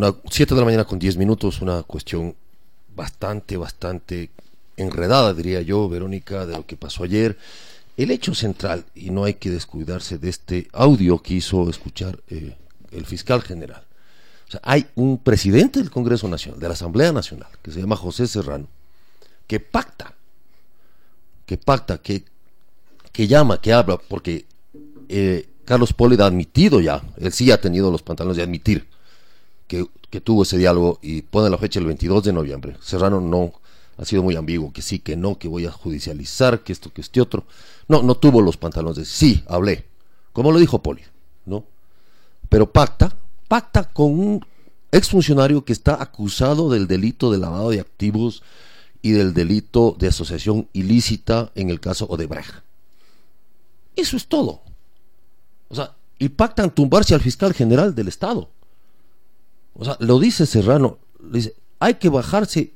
una 7 de la mañana con 10 minutos, una cuestión bastante, bastante enredada, diría yo, Verónica, de lo que pasó ayer. El hecho central, y no hay que descuidarse de este audio que hizo escuchar eh, el fiscal general. O sea, hay un presidente del Congreso Nacional, de la Asamblea Nacional, que se llama José Serrano, que pacta, que pacta, que, que llama, que habla, porque eh, Carlos Poli ha admitido ya, él sí ha tenido los pantalones de admitir que, tuvo ese diálogo y pone la fecha el 22 de noviembre. Serrano no ha sido muy ambiguo, que sí, que no, que voy a judicializar, que esto, que este otro. No, no tuvo los pantalones de sí, hablé, como lo dijo Poli, ¿no? Pero pacta, pacta con un exfuncionario que está acusado del delito de lavado de activos y del delito de asociación ilícita en el caso Odebrecht. Eso es todo. O sea, y pactan tumbarse al fiscal general del Estado. O sea, lo dice Serrano, dice, hay que bajarse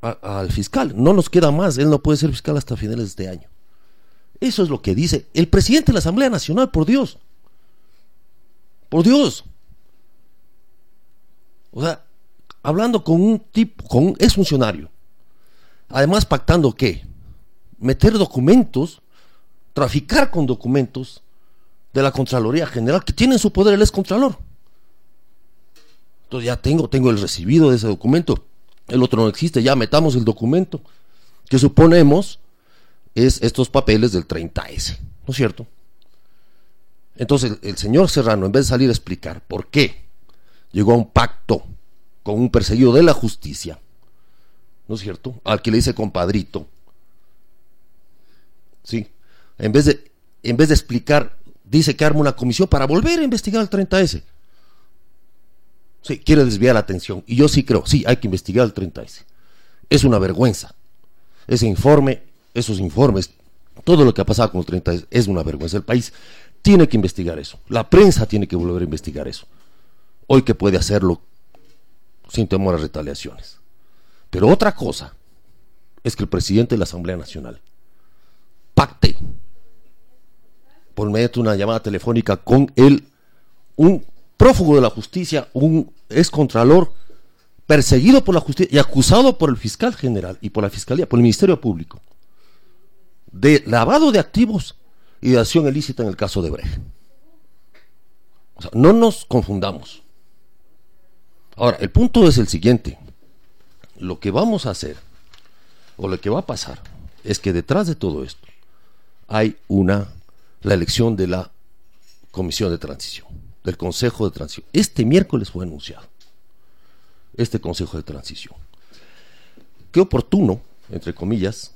al fiscal, no nos queda más, él no puede ser fiscal hasta finales de año. Eso es lo que dice el presidente de la Asamblea Nacional, por Dios. Por Dios. O sea, hablando con un tipo, con un exfuncionario. Además, pactando qué? Meter documentos, traficar con documentos de la Contraloría General, que tiene en su poder el excontralor. Ya tengo, tengo el recibido de ese documento. El otro no existe, ya metamos el documento, que suponemos es estos papeles del 30S, ¿no es cierto? Entonces el, señor Serrano, en vez de salir a explicar por qué llegó a un pacto con un perseguido de la justicia, ¿no es cierto? Al que le dice compadrito, ¿sí? En vez de, en vez de explicar dice que arma una comisión para volver a investigar el 30S. Sí, quiere desviar la atención. Y yo sí creo, sí, hay que investigar el 30S. Es una vergüenza. Ese informe, esos informes, todo lo que ha pasado con el 30S es una vergüenza. El país tiene que investigar eso. La prensa tiene que volver a investigar eso. Hoy que puede hacerlo sin temor a retaliaciones. Pero otra cosa es que el presidente de la Asamblea Nacional pacte por medio de una llamada telefónica con él, un prófugo de la justicia, un excontralor perseguido por la justicia y acusado por el fiscal general y por la fiscalía, por el Ministerio Público, de lavado de activos y de acción ilícita en el caso de Brecht. O sea, no nos confundamos. Ahora, el punto es el siguiente. Lo que vamos a hacer, o lo que va a pasar, es que detrás de todo esto hay una la elección de la Comisión de Transición, del Consejo de Transición. Este miércoles fue anunciado este Consejo de Transición. Qué oportuno, entre comillas,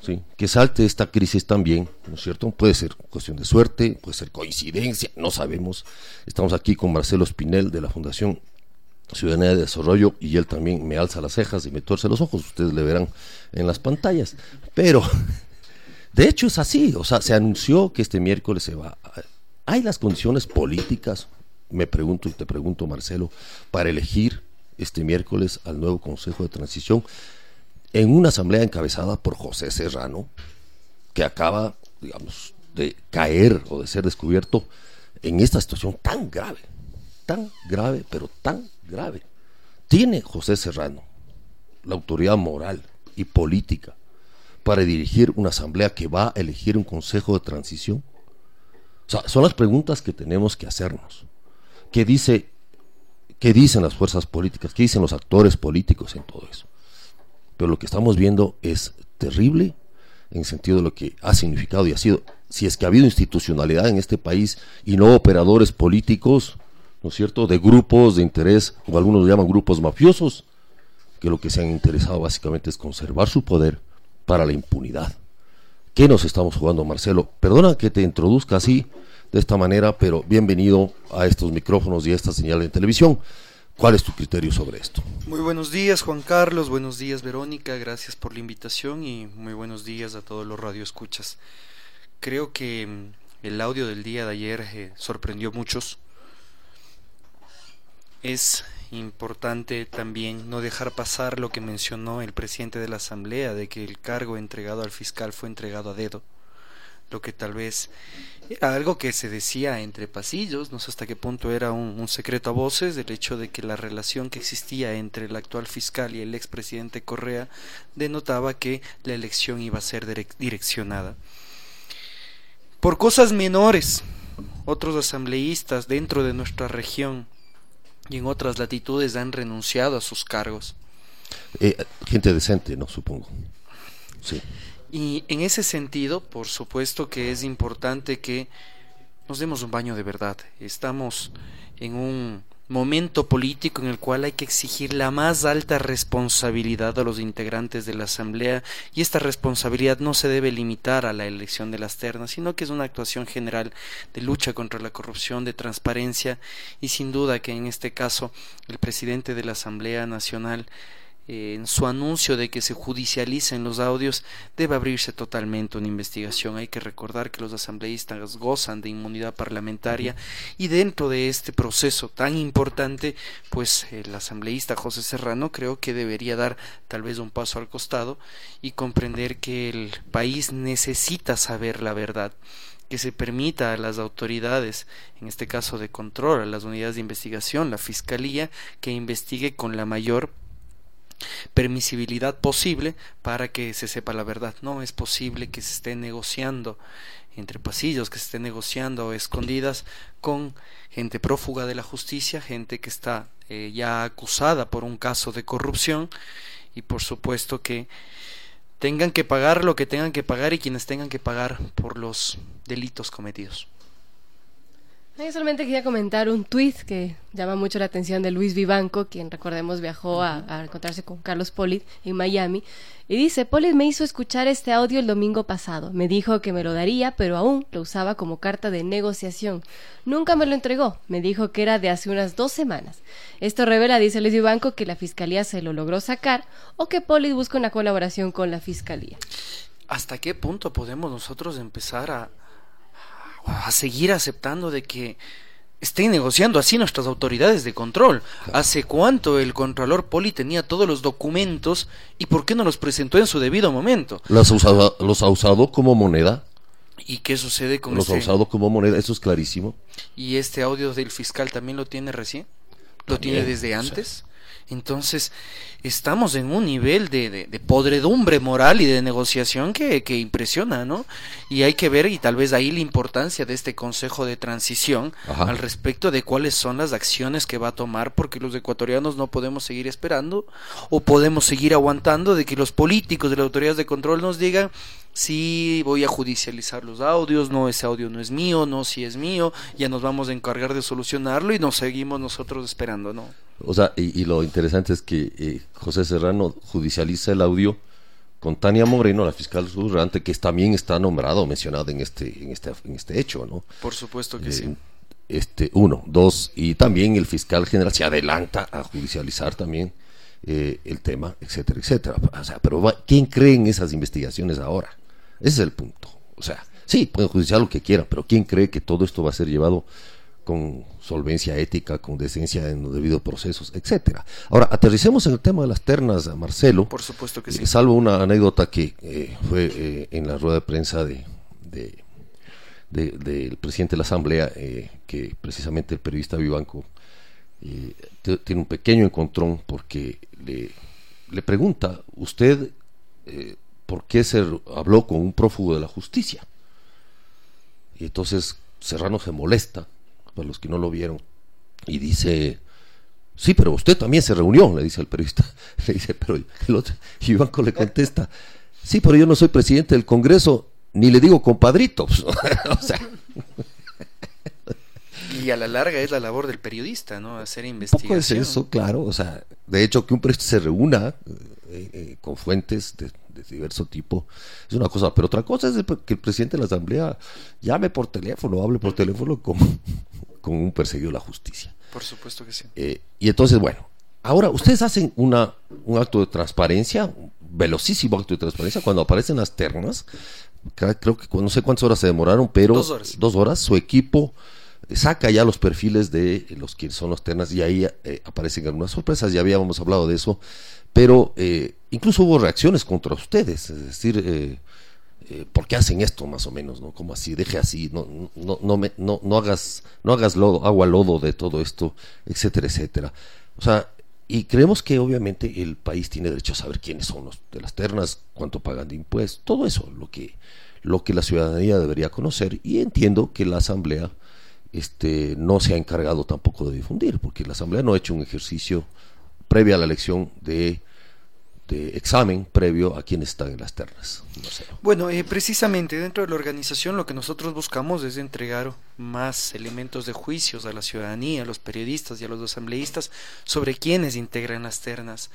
¿sí? que salte esta crisis también, ¿no es cierto? Puede ser cuestión de suerte, puede ser coincidencia, no sabemos. Estamos aquí con Marcelo Spinel de la Fundación Ciudadanía de Desarrollo y él también me alza las cejas y me tuerce los ojos, ustedes le verán en las pantallas. Pero de hecho es así, o sea, se anunció que este miércoles se va. ¿Hay las condiciones políticas, me pregunto y te pregunto Marcelo, para elegir este miércoles al nuevo Consejo de Transición en una asamblea encabezada por José Serrano, que acaba, digamos, de caer o de ser descubierto en esta situación tan grave, tan grave, pero tan grave. Tiene José Serrano la autoridad moral y política para dirigir una asamblea que va a elegir un consejo de transición? O sea, son las preguntas que tenemos que hacernos. ¿Qué, dice, ¿Qué dicen las fuerzas políticas? ¿Qué dicen los actores políticos en todo eso? Pero lo que estamos viendo es terrible en sentido de lo que ha significado y ha sido, si es que ha habido institucionalidad en este país y no operadores políticos, ¿no es cierto?, de grupos de interés, como algunos lo llaman grupos mafiosos, que lo que se han interesado básicamente es conservar su poder para la impunidad. ¿Qué nos estamos jugando, Marcelo? Perdona que te introduzca así, de esta manera, pero bienvenido a estos micrófonos y a esta señal de televisión. ¿Cuál es tu criterio sobre esto? Muy buenos días, Juan Carlos. Buenos días, Verónica. Gracias por la invitación y muy buenos días a todos los radioescuchas. Creo que mm, el audio del día de ayer eh, sorprendió a muchos. Es importante también no dejar pasar lo que mencionó el presidente de la Asamblea, de que el cargo entregado al fiscal fue entregado a dedo. lo que tal vez era algo que se decía entre pasillos, no sé hasta qué punto era un, secreto a voces, del hecho de que la relación que existía entre el actual fiscal y el expresidente Correa denotaba que la elección iba a ser direccionada. Por cosas menores, otros asambleístas dentro de nuestra región y en otras latitudes han renunciado a sus cargos. Eh, gente decente, ¿no? Supongo. Sí. Y en ese sentido, por supuesto que es importante que nos demos un baño de verdad. Estamos en un momento político en el cual hay que exigir la más alta responsabilidad a los integrantes de la Asamblea y esta responsabilidad no se debe limitar a la elección de las ternas, sino que es una actuación general de lucha contra la corrupción, de transparencia y sin duda que en este caso el presidente de la Asamblea Nacional en su anuncio de que se judicialicen los audios, debe abrirse totalmente una investigación. Hay que recordar que los asambleístas gozan de inmunidad parlamentaria y dentro de este proceso tan importante, pues el asambleísta José Serrano creo que debería dar tal vez un paso al costado y comprender que el país necesita saber la verdad que se permita a las autoridades, en este caso de control, a las unidades de investigación, la Fiscalía, que investigue con la mayor permisibilidad posible para que se sepa la verdad. No es posible que se esté negociando entre pasillos, que se esté negociando escondidas con gente prófuga de la justicia, gente que está eh, ya acusada por un caso de corrupción y por supuesto que tengan que pagar lo que tengan que pagar y quienes tengan que pagar por los delitos cometidos. Yo solamente quería comentar un tuit que llama mucho la atención de Luis Vivanco, quien recordemos viajó a, encontrarse con Carlos Polit en Miami. Y dice, Polit me hizo escuchar este audio el domingo pasado. Me dijo que me lo daría, pero aún lo usaba como carta de negociación. Nunca me lo entregó. Me dijo que era de hace unas dos semanas. Esto revela, dice Luis Vivanco, que la fiscalía se lo logró sacar o que Polit busca una colaboración con la fiscalía. ¿Hasta qué punto podemos nosotros empezar a, a seguir aceptando de que estén negociando así nuestras autoridades de control. ¿Hace cuánto el Contralor Poli tenía todos los documentos y por qué no los presentó en su debido momento? ¿Los ha usado, los ha usado como moneda? ¿Y qué sucede con Los ha este usado como moneda, eso es clarísimo. ¿Y este audio del fiscal también lo tiene recién? ¿Lo tiene desde antes? Entonces, estamos en un nivel de, podredumbre moral y de negociación que, impresiona, ¿no? Y hay que ver, y tal vez ahí la importancia de este Consejo de Transición al respecto de cuáles son las acciones que va a tomar, porque los ecuatorianos no podemos seguir esperando o podemos seguir aguantando de que los políticos de las autoridades de control nos digan sí, voy a judicializar los audios, no, ese audio no es mío, no, si es mío, ya nos vamos a encargar de solucionarlo y nos seguimos nosotros esperando, ¿no? O sea, y, lo interesante es que eh, José Serrano judicializa el audio con Tania Moreno, la fiscal subrante, que también está nombrado, mencionado en este, en este, en este hecho, ¿no? Por supuesto que eh, sí. Este, uno, dos, y también el fiscal general se adelanta a judicializar también eh, el tema, etcétera, etcétera. O sea, pero ¿quién cree en esas investigaciones ahora? Ese es el punto. O sea, sí, pueden judiciar lo que quieran, pero ¿quién cree que todo esto va a ser llevado con solvencia ética, con decencia en los debidos procesos, etcétera. Ahora, aterricemos en el tema de las ternas, Marcelo. Por supuesto que eh, sí. salvo una anécdota que eh, fue eh, en la rueda de prensa de, del presidente de la Asamblea, que precisamente el periodista Vivanco tiene un pequeño encontrón porque le, le pregunta, ¿usted por qué se habló con un prófugo de la justicia? Y entonces Serrano se molesta para los que no lo vieron, y dice, sí, pero usted también se reunió, le dice al periodista, le dice, pero el otro, y Banco le contesta, sí, pero yo no soy presidente del Congreso, ni le digo compadrito, o sea... Y a la larga es la labor del periodista, ¿no? Hacer investigación. es eso, claro. O sea, de hecho, que un periodista se reúna eh, eh, con fuentes de, de, diverso tipo es una cosa, pero otra cosa es que el presidente de la Asamblea llame por teléfono, hable por teléfono como, con un perseguido de la justicia. Por supuesto que sí. Eh, y entonces, bueno, ahora ustedes hacen una, un acto de transparencia, un velocísimo acto de transparencia, cuando aparecen las ternas, creo que no sé cuántas horas se demoraron, pero dos horas, dos horas su equipo saca ya los perfiles de los que son las ternas y ahí eh, aparecen algunas sorpresas, ya habíamos hablado de eso, pero eh, incluso hubo reacciones contra ustedes, es decir, eh, ¿por qué hacen esto más o menos? ¿no? Como así, deje así, no, no, no, me, no, no hagas, no hagas lodo, agua lodo de todo esto, etcétera, etcétera. O sea, y creemos que obviamente el país tiene derecho a saber quiénes son los de las ternas, cuánto pagan de impuestos, todo eso, lo que, lo que la ciudadanía debería conocer. Y entiendo que la Asamblea este, no se ha encargado tampoco de difundir, porque la Asamblea no ha hecho un ejercicio previo a la elección de examen previo a quienes están en las ternas. Bueno, eh, precisamente dentro de la organización lo que nosotros buscamos es entregar más elementos de juicios a la ciudadanía, a los periodistas y a los asambleístas sobre quienes integran las ternas.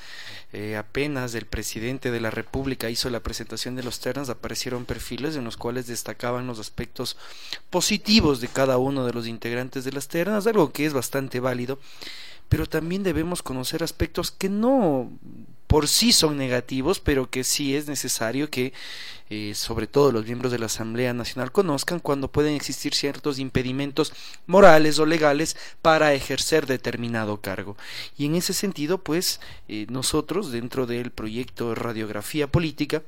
Eh, apenas el presidente de la República hizo la presentación de los ternas, aparecieron perfiles en los cuales destacaban los aspectos positivos de cada uno de los integrantes de las ternas, algo que es bastante válido pero también debemos conocer aspectos que no por sí son negativos, pero que sí es necesario que eh, sobre todo los miembros de la Asamblea Nacional conozcan cuando pueden existir ciertos impedimentos morales o legales para ejercer determinado cargo. Y en ese sentido, pues eh, nosotros dentro del proyecto Radiografía Política,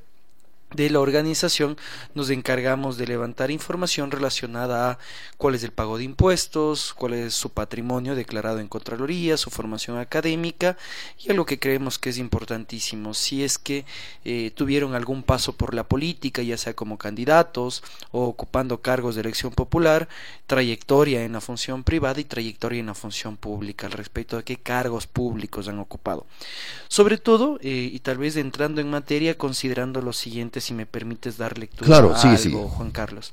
de la organización nos encargamos de levantar información relacionada a cuál es el pago de impuestos, cuál es su patrimonio declarado en Contraloría, su formación académica y algo que creemos que es importantísimo, si es que eh, tuvieron algún paso por la política, ya sea como candidatos o ocupando cargos de elección popular, trayectoria en la función privada y trayectoria en la función pública al respecto de qué cargos públicos han ocupado. Sobre todo, eh, y tal vez entrando en materia, considerando lo si me permites dar lectura claro, a algo, Juan Carlos.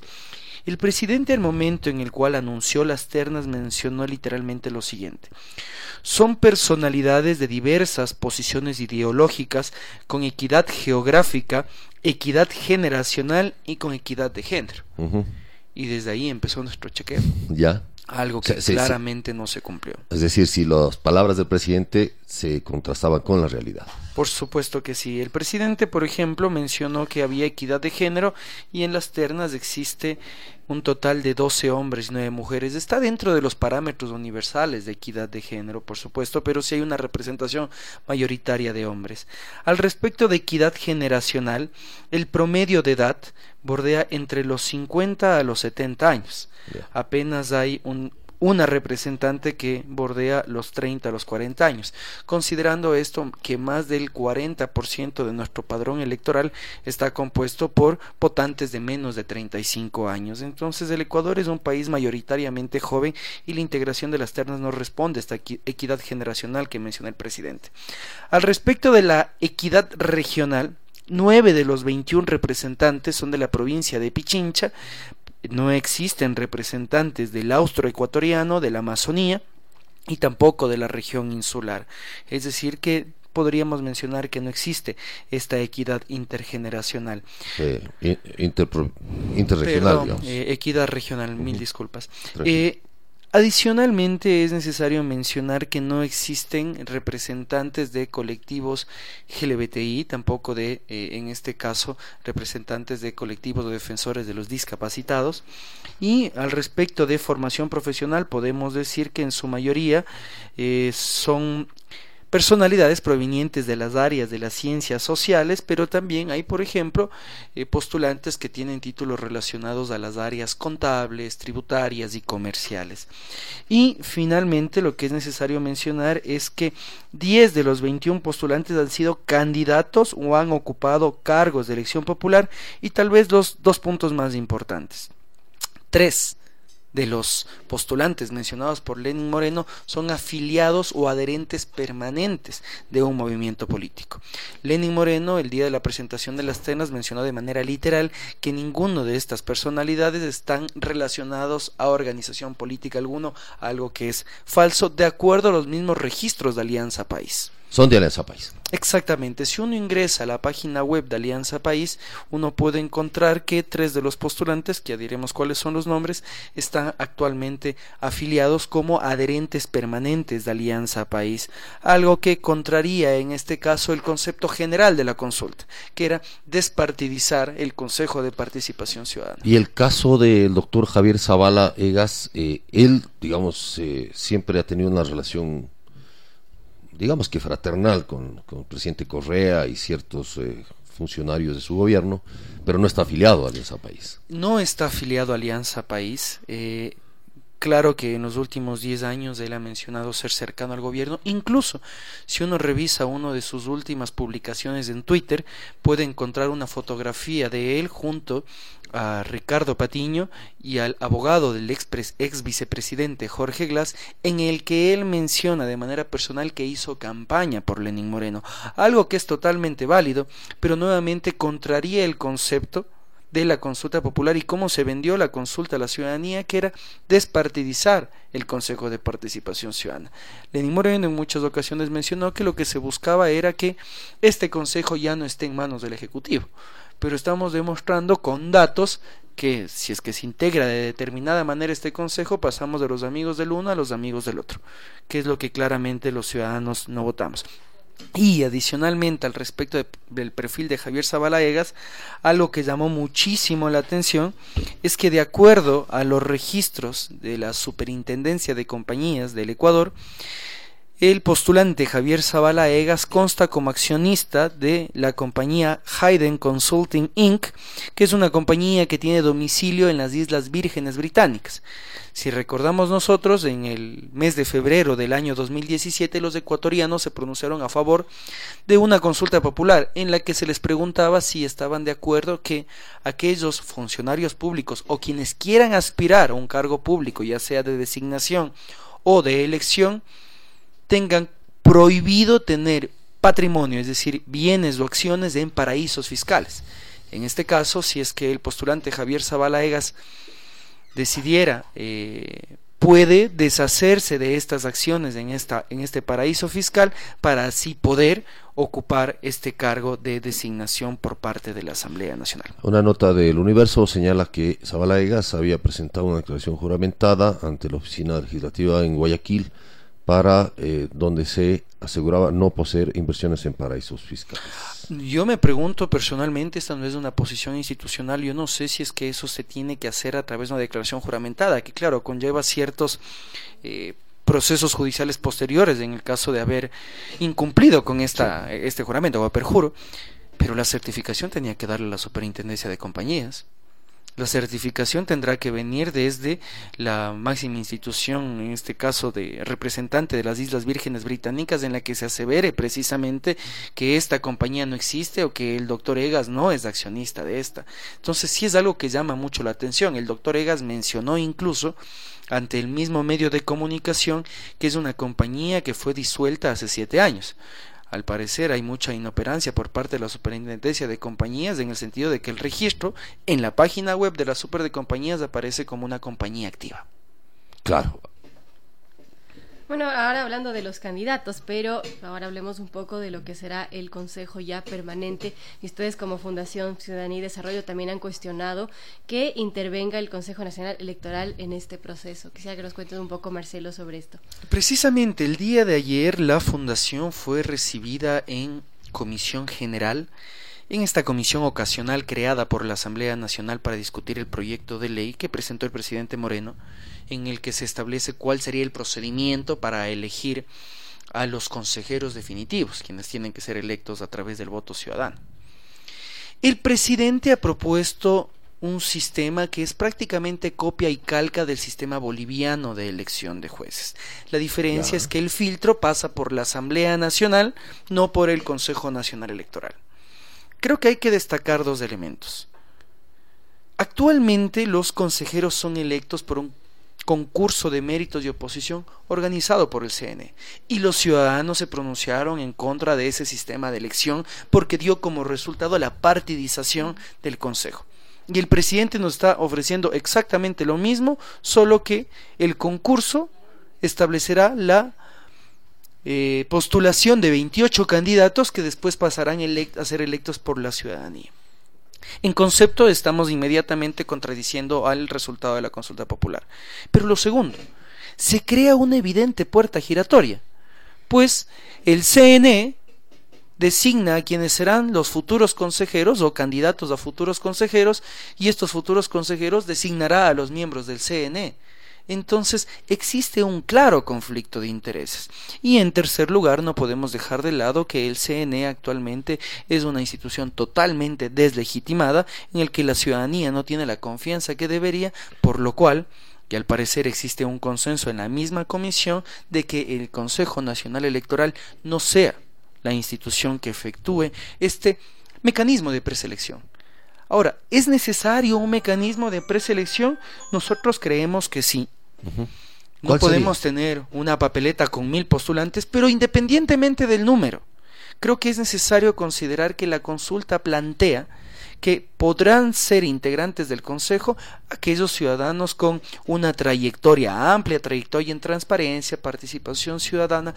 El presidente al momento en el cual anunció las ternas mencionó literalmente lo siguiente. Son personalidades de diversas posiciones ideológicas con equidad geográfica, equidad generacional y con equidad de género. Y desde ahí empezó nuestro chequeo. Ya. Algo que claramente no se cumplió. Es decir, si las palabras del presidente se contrastaban con la realidad. Por supuesto que sí. El presidente, por ejemplo, mencionó que había equidad de género y en las ternas existe un total de 12 hombres y 9 mujeres. Está dentro de los parámetros universales de equidad de género, por supuesto, pero sí hay una representación mayoritaria de hombres. Al respecto de equidad generacional, el promedio de edad bordea entre los 50 a los 70 años. Apenas hay un una representante que bordea los 30 a los 40 años, considerando esto que más del 40% de nuestro padrón electoral está compuesto por votantes de menos de 35 años. Entonces el Ecuador es un país mayoritariamente joven y la integración de las ternas no responde a esta equidad generacional que menciona el presidente. Al respecto de la equidad regional, Nueve de los 21 representantes son de la provincia de Pichincha, no existen representantes del austroecuatoriano, de la Amazonía y tampoco de la región insular. Es decir, que podríamos mencionar que no existe esta equidad intergeneracional. Eh, interregional, digamos. Eh, equidad regional, mil disculpas. Eh, Adicionalmente es necesario mencionar que no existen representantes de colectivos LGBTI, tampoco de, eh, en este caso, representantes de colectivos o defensores de los discapacitados. Y al respecto de formación profesional, podemos decir que en su mayoría eh, son personalidades provenientes de las áreas de las ciencias sociales, pero también hay, por ejemplo, eh, postulantes que tienen títulos relacionados a las áreas contables, tributarias y comerciales. Y finalmente, lo que es necesario mencionar es que 10 de los 21 postulantes han sido candidatos o han ocupado cargos de elección popular y tal vez los dos puntos más importantes. 3 de los postulantes mencionados por Lenin Moreno son afiliados o adherentes permanentes de un movimiento político. Lenin Moreno, el día de la presentación de las tenas, mencionó de manera literal que ninguno de estas personalidades están relacionados a organización política alguno, algo que es falso de acuerdo a los mismos registros de Alianza País. Son de Alianza País. Exactamente, si uno ingresa a la página web de Alianza País, uno puede encontrar que tres de los postulantes, que ya diremos cuáles son los nombres, están actualmente afiliados como adherentes permanentes de Alianza País, algo que contraría en este caso el concepto general de la consulta, que era despartidizar el Consejo de Participación Ciudadana. Y el caso del doctor Javier Zavala Egas, eh, él, digamos, eh, siempre ha tenido una relación digamos que fraternal con, el presidente Correa y ciertos eh, funcionarios de su gobierno, pero no está afiliado a Alianza País. No está afiliado a Alianza País. Eh, Claro que en los últimos 10 años él ha mencionado ser cercano al gobierno. Incluso si uno revisa una de sus últimas publicaciones en Twitter, puede encontrar una fotografía de él junto a Ricardo Patiño y al abogado del ex, ex, vicepresidente Jorge Glass, en el que él menciona de manera personal que hizo campaña por Lenín Moreno, algo que es totalmente válido, pero nuevamente contraría el concepto de la consulta popular y cómo se vendió la consulta a la ciudadanía, que era despartidizar el Consejo de Participación Ciudadana. Lenín Moreno en muchas ocasiones mencionó que lo que se buscaba era que este Consejo ya no esté en manos del Ejecutivo, pero estamos demostrando con datos que si es que se integra de determinada manera este consejo, pasamos de los amigos del uno a los amigos del otro, que es lo que claramente los ciudadanos no votamos. Y adicionalmente al respecto del perfil de Javier Zabalaegas, algo que llamó muchísimo la atención es que de acuerdo a los registros de la Superintendencia de Compañías del Ecuador, el postulante Javier Zavala Egas consta como accionista de la compañía Hayden Consulting Inc., que es una compañía que tiene domicilio en las Islas Vírgenes Británicas. Si recordamos nosotros, en el mes de febrero del año 2017 los ecuatorianos se pronunciaron a favor de una consulta popular en la que se les preguntaba si estaban de acuerdo que aquellos funcionarios públicos o quienes quieran aspirar a un cargo público, ya sea de designación o de elección, tengan prohibido tener patrimonio, es decir, bienes o acciones en paraísos fiscales. En este caso, si es que el postulante Javier Zavala Egas decidiera, eh, puede deshacerse de estas acciones en, esta, en este paraíso fiscal para así poder ocupar este cargo de designación por parte de la Asamblea Nacional. Una nota del Universo señala que Zavala Egas había presentado una declaración juramentada ante la Oficina Legislativa en Guayaquil para eh, donde se aseguraba no poseer inversiones en paraísos fiscales. Yo me pregunto personalmente, esta no es una posición institucional, yo no sé si es que eso se tiene que hacer a través de una declaración juramentada, que claro, conlleva ciertos eh, procesos judiciales posteriores en el caso de haber incumplido con esta, este juramento o perjuro, pero la certificación tenía que darle la superintendencia de compañías. La certificación tendrá que venir desde la máxima institución, en este caso de representante de las Islas Vírgenes Británicas, en la que se asevere precisamente que esta compañía no existe o que el doctor Egas no es accionista de esta. Entonces sí es algo que llama mucho la atención. El doctor Egas mencionó incluso ante el mismo medio de comunicación que es una compañía que fue disuelta hace siete años. Al parecer hay mucha inoperancia por parte de la Superintendencia de Compañías en el sentido de que el registro en la página web de la Super de Compañías aparece como una compañía activa. Claro, bueno, ahora hablando de los candidatos, pero ahora hablemos un poco de lo que será el Consejo ya permanente. Y ustedes como Fundación Ciudadanía y Desarrollo también han cuestionado que intervenga el Consejo Nacional Electoral en este proceso. Quisiera que nos cuenten un poco, Marcelo, sobre esto. Precisamente el día de ayer la Fundación fue recibida en Comisión General en esta comisión ocasional creada por la Asamblea Nacional para discutir el proyecto de ley que presentó el presidente Moreno, en el que se establece cuál sería el procedimiento para elegir a los consejeros definitivos, quienes tienen que ser electos a través del voto ciudadano. El presidente ha propuesto un sistema que es prácticamente copia y calca del sistema boliviano de elección de jueces. La diferencia es que el filtro pasa por la Asamblea Nacional, no por el Consejo Nacional Electoral. Creo que hay que destacar dos elementos. Actualmente los consejeros son electos por un concurso de méritos y oposición organizado por el CNE. Y los ciudadanos se pronunciaron en contra de ese sistema de elección porque dio como resultado la partidización del Consejo. Y el presidente nos está ofreciendo exactamente lo mismo, solo que el concurso establecerá la eh, postulación de 28 candidatos que después pasarán a ser electos por la ciudadanía. En concepto estamos inmediatamente contradiciendo al resultado de la consulta popular. Pero lo segundo, se crea una evidente puerta giratoria, pues el CNE designa a quienes serán los futuros consejeros o candidatos a futuros consejeros y estos futuros consejeros designará a los miembros del CNE. Entonces existe un claro conflicto de intereses. Y en tercer lugar, no podemos dejar de lado que el CNE actualmente es una institución totalmente deslegitimada en el que la ciudadanía no tiene la confianza que debería, por lo cual que al parecer existe un consenso en la misma comisión de que el Consejo Nacional Electoral no sea la institución que efectúe este mecanismo de preselección. Ahora, ¿es necesario un mecanismo de preselección? Nosotros creemos que sí. No podemos tener una papeleta con mil postulantes, pero independientemente del número, creo que es necesario considerar que la consulta plantea que podrán ser integrantes del Consejo aquellos ciudadanos con una trayectoria amplia, trayectoria en transparencia, participación ciudadana,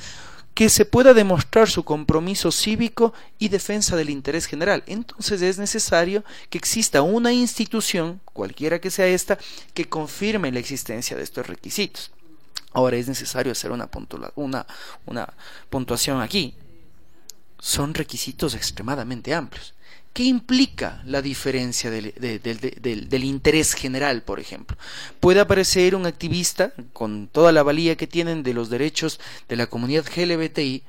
que se pueda demostrar su compromiso cívico y defensa del interés general. Entonces es necesario que exista una institución, cualquiera que sea esta, que confirme la existencia de estos requisitos. Ahora es necesario hacer una, una, una puntuación aquí. Son requisitos extremadamente amplios. ¿Qué implica la diferencia del, interés general, por ejemplo? Puede aparecer un activista con toda la valía que tienen de los derechos de la comunidad LGBTI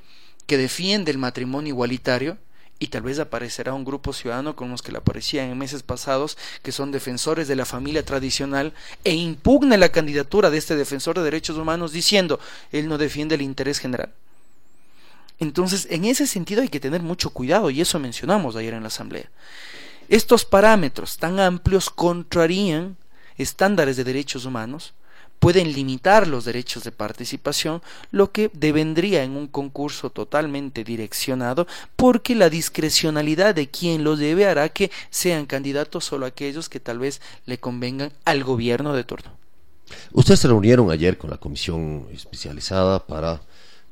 que defiende el matrimonio igualitario y tal vez aparecerá un grupo ciudadano como los que le aparecían en meses pasados, que son defensores de la familia tradicional, e impugna la candidatura de este defensor de derechos humanos diciendo, él no defiende el interés general. Entonces, en ese sentido hay que tener mucho cuidado y eso mencionamos ayer en la Asamblea. Estos parámetros tan amplios contrarían estándares de derechos humanos, pueden limitar los derechos de participación, lo que devendría en un concurso totalmente direccionado, porque la discrecionalidad de quien lo debe hará que sean candidatos solo aquellos que tal vez le convengan al gobierno de turno. Ustedes se reunieron ayer con la comisión especializada para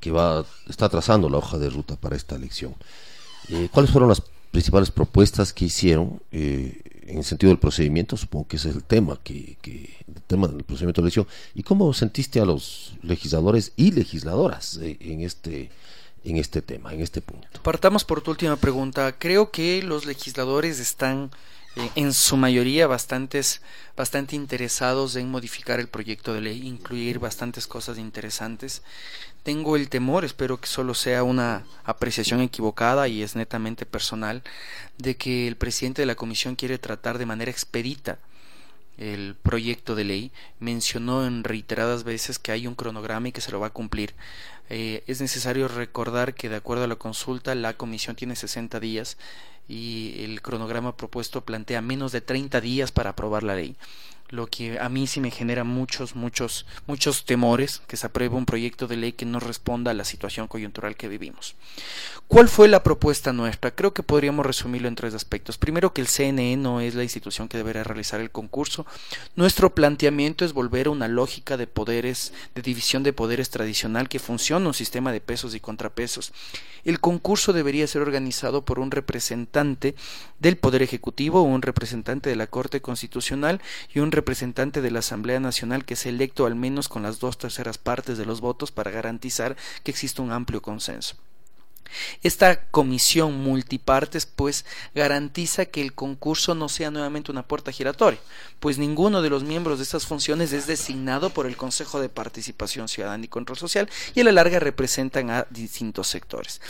que va, está trazando la hoja de ruta para esta elección. Eh, ¿Cuáles fueron las principales propuestas que hicieron eh, en el sentido del procedimiento? Supongo que ese es el tema, que, el tema del procedimiento de elección. ¿Y cómo sentiste a los legisladores y legisladoras eh, en este en este tema, en este punto? Partamos por tu última pregunta. Creo que los legisladores están en su mayoría bastantes, bastante interesados en modificar el proyecto de ley, incluir bastantes cosas interesantes. Tengo el temor, espero que solo sea una apreciación equivocada y es netamente personal, de que el presidente de la comisión quiere tratar de manera expedita el proyecto de ley. Mencionó en reiteradas veces que hay un cronograma y que se lo va a cumplir. Eh, es necesario recordar que de acuerdo a la consulta la comisión tiene 60 días y el cronograma propuesto plantea menos de 30 días para aprobar la ley lo que a mí sí me genera muchos, muchos, muchos temores que se apruebe un proyecto de ley que no responda a la situación coyuntural que vivimos. ¿Cuál fue la propuesta nuestra? Creo que podríamos resumirlo en tres aspectos. Primero, que el CNE no es la institución que deberá realizar el concurso. Nuestro planteamiento es volver a una lógica de poderes, de división de poderes tradicional que funciona un sistema de pesos y contrapesos. El concurso debería ser organizado por un representante del Poder Ejecutivo, un representante de la Corte Constitucional y un representante de la Asamblea Nacional que sea electo al menos con las dos terceras partes de los votos para garantizar que exista un amplio consenso. Esta comisión multipartes pues garantiza que el concurso no sea nuevamente una puerta giratoria, pues ninguno de los miembros de estas funciones es designado por el Consejo de Participación Ciudadana y Control Social y a la larga representan a distintos sectores.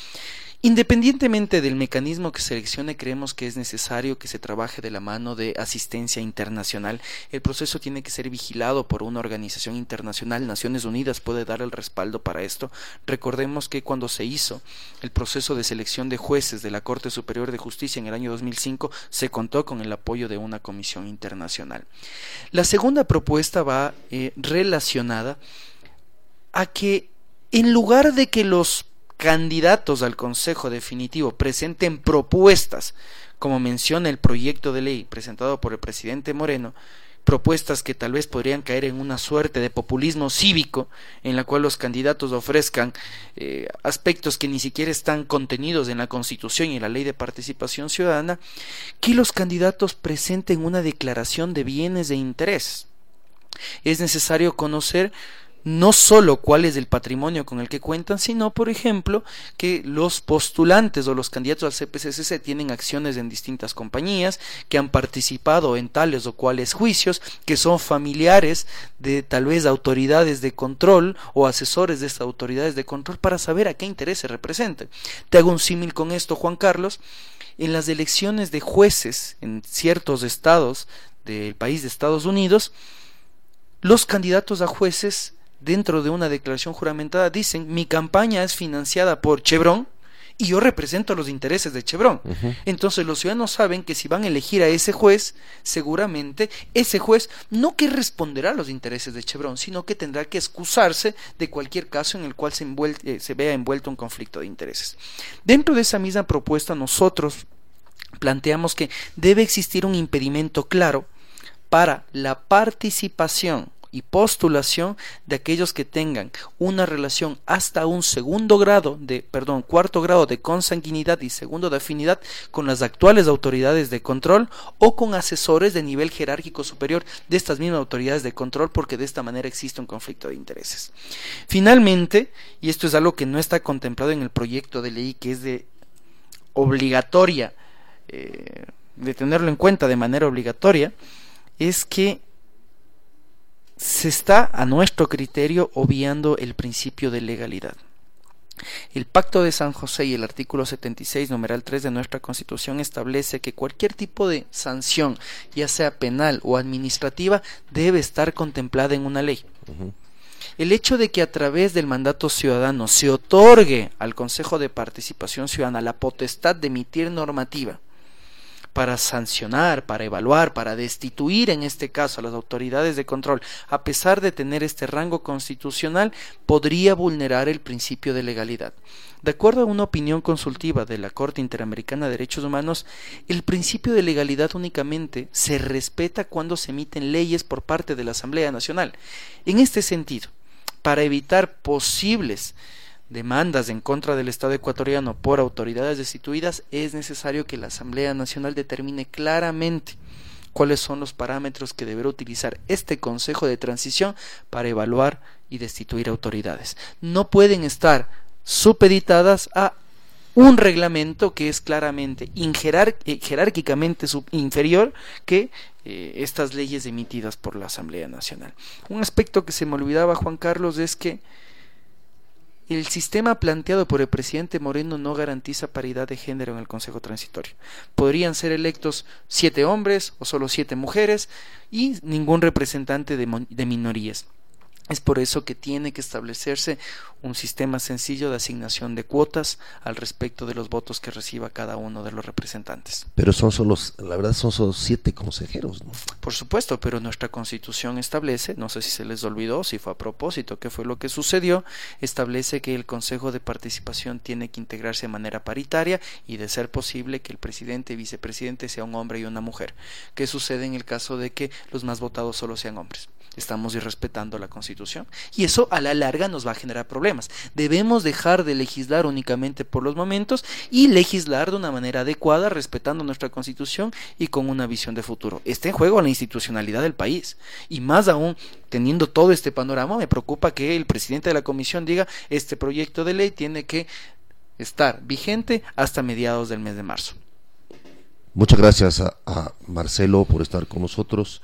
Independientemente del mecanismo que seleccione, creemos que es necesario que se trabaje de la mano de asistencia internacional. El proceso tiene que ser vigilado por una organización internacional. Naciones Unidas puede dar el respaldo para esto. Recordemos que cuando se hizo el proceso de selección de jueces de la Corte Superior de Justicia en el año 2005, se contó con el apoyo de una comisión internacional. La segunda propuesta va eh, relacionada a que en lugar de que los candidatos al Consejo Definitivo presenten propuestas, como menciona el proyecto de ley presentado por el presidente Moreno, propuestas que tal vez podrían caer en una suerte de populismo cívico, en la cual los candidatos ofrezcan eh, aspectos que ni siquiera están contenidos en la Constitución y en la Ley de Participación Ciudadana, que los candidatos presenten una declaración de bienes de interés. Es necesario conocer no solo cuál es el patrimonio con el que cuentan, sino, por ejemplo, que los postulantes o los candidatos al CPCC tienen acciones en distintas compañías, que han participado en tales o cuales juicios, que son familiares de tal vez autoridades de control o asesores de estas autoridades de control para saber a qué interés se representen. Te hago un símil con esto, Juan Carlos. En las elecciones de jueces en ciertos estados del país de Estados Unidos, los candidatos a jueces dentro de una declaración juramentada dicen mi campaña es financiada por Chevron y yo represento los intereses de Chevron. Entonces los ciudadanos saben que si van a elegir a ese juez, seguramente ese juez no que responderá a los intereses de Chevron, sino que tendrá que excusarse de cualquier caso en el cual se, eh, se vea envuelto un conflicto de intereses. Dentro de esa misma propuesta nosotros planteamos que debe existir un impedimento claro para la participación y postulación de aquellos que tengan una relación hasta un segundo grado de, perdón, cuarto grado de consanguinidad y segundo de afinidad con las actuales autoridades de control o con asesores de nivel jerárquico superior de estas mismas autoridades de control porque de esta manera existe un conflicto de intereses. Finalmente, y esto es algo que no está contemplado en el proyecto de ley que es de obligatoria eh, de tenerlo en cuenta de manera obligatoria, es que se está a nuestro criterio obviando el principio de legalidad. El Pacto de San José y el artículo 76, numeral 3 de nuestra Constitución establece que cualquier tipo de sanción, ya sea penal o administrativa, debe estar contemplada en una ley. El hecho de que a través del mandato ciudadano se otorgue al Consejo de Participación Ciudadana la potestad de emitir normativa, para sancionar, para evaluar, para destituir en este caso a las autoridades de control, a pesar de tener este rango constitucional, podría vulnerar el principio de legalidad. De acuerdo a una opinión consultiva de la Corte Interamericana de Derechos Humanos, el principio de legalidad únicamente se respeta cuando se emiten leyes por parte de la Asamblea Nacional. En este sentido, para evitar posibles demandas en contra del Estado ecuatoriano por autoridades destituidas, es necesario que la Asamblea Nacional determine claramente cuáles son los parámetros que deberá utilizar este Consejo de Transición para evaluar y destituir autoridades. No pueden estar supeditadas a un reglamento que es claramente eh, jerárquicamente inferior que eh, estas leyes emitidas por la Asamblea Nacional. Un aspecto que se me olvidaba, Juan Carlos, es que el sistema planteado por el presidente Moreno no garantiza paridad de género en el Consejo Transitorio. Podrían ser electos siete hombres o solo siete mujeres y ningún representante de, minorías. Es por eso que tiene que establecerse un sistema sencillo de asignación de cuotas al respecto de los votos que reciba cada uno de los representantes. Pero son solo, la verdad son solo siete consejeros, ¿no? Por supuesto, pero nuestra constitución establece, no sé si se les olvidó, si fue a propósito, qué fue lo que sucedió, establece que el Consejo de Participación tiene que integrarse de manera paritaria y de ser posible que el presidente y vicepresidente sea un hombre y una mujer. ¿Qué sucede en el caso de que los más votados solo sean hombres? Estamos irrespetando la constitución y eso a la larga nos va a generar problemas Debemos dejar de legislar únicamente por los momentos y legislar de una manera adecuada, respetando nuestra constitución y con una visión de futuro. Está en juego la institucionalidad del país. Y más aún, teniendo todo este panorama, me preocupa que el presidente de la comisión diga, este proyecto de ley tiene que estar vigente hasta mediados del mes de marzo. Muchas gracias a Marcelo por estar con nosotros.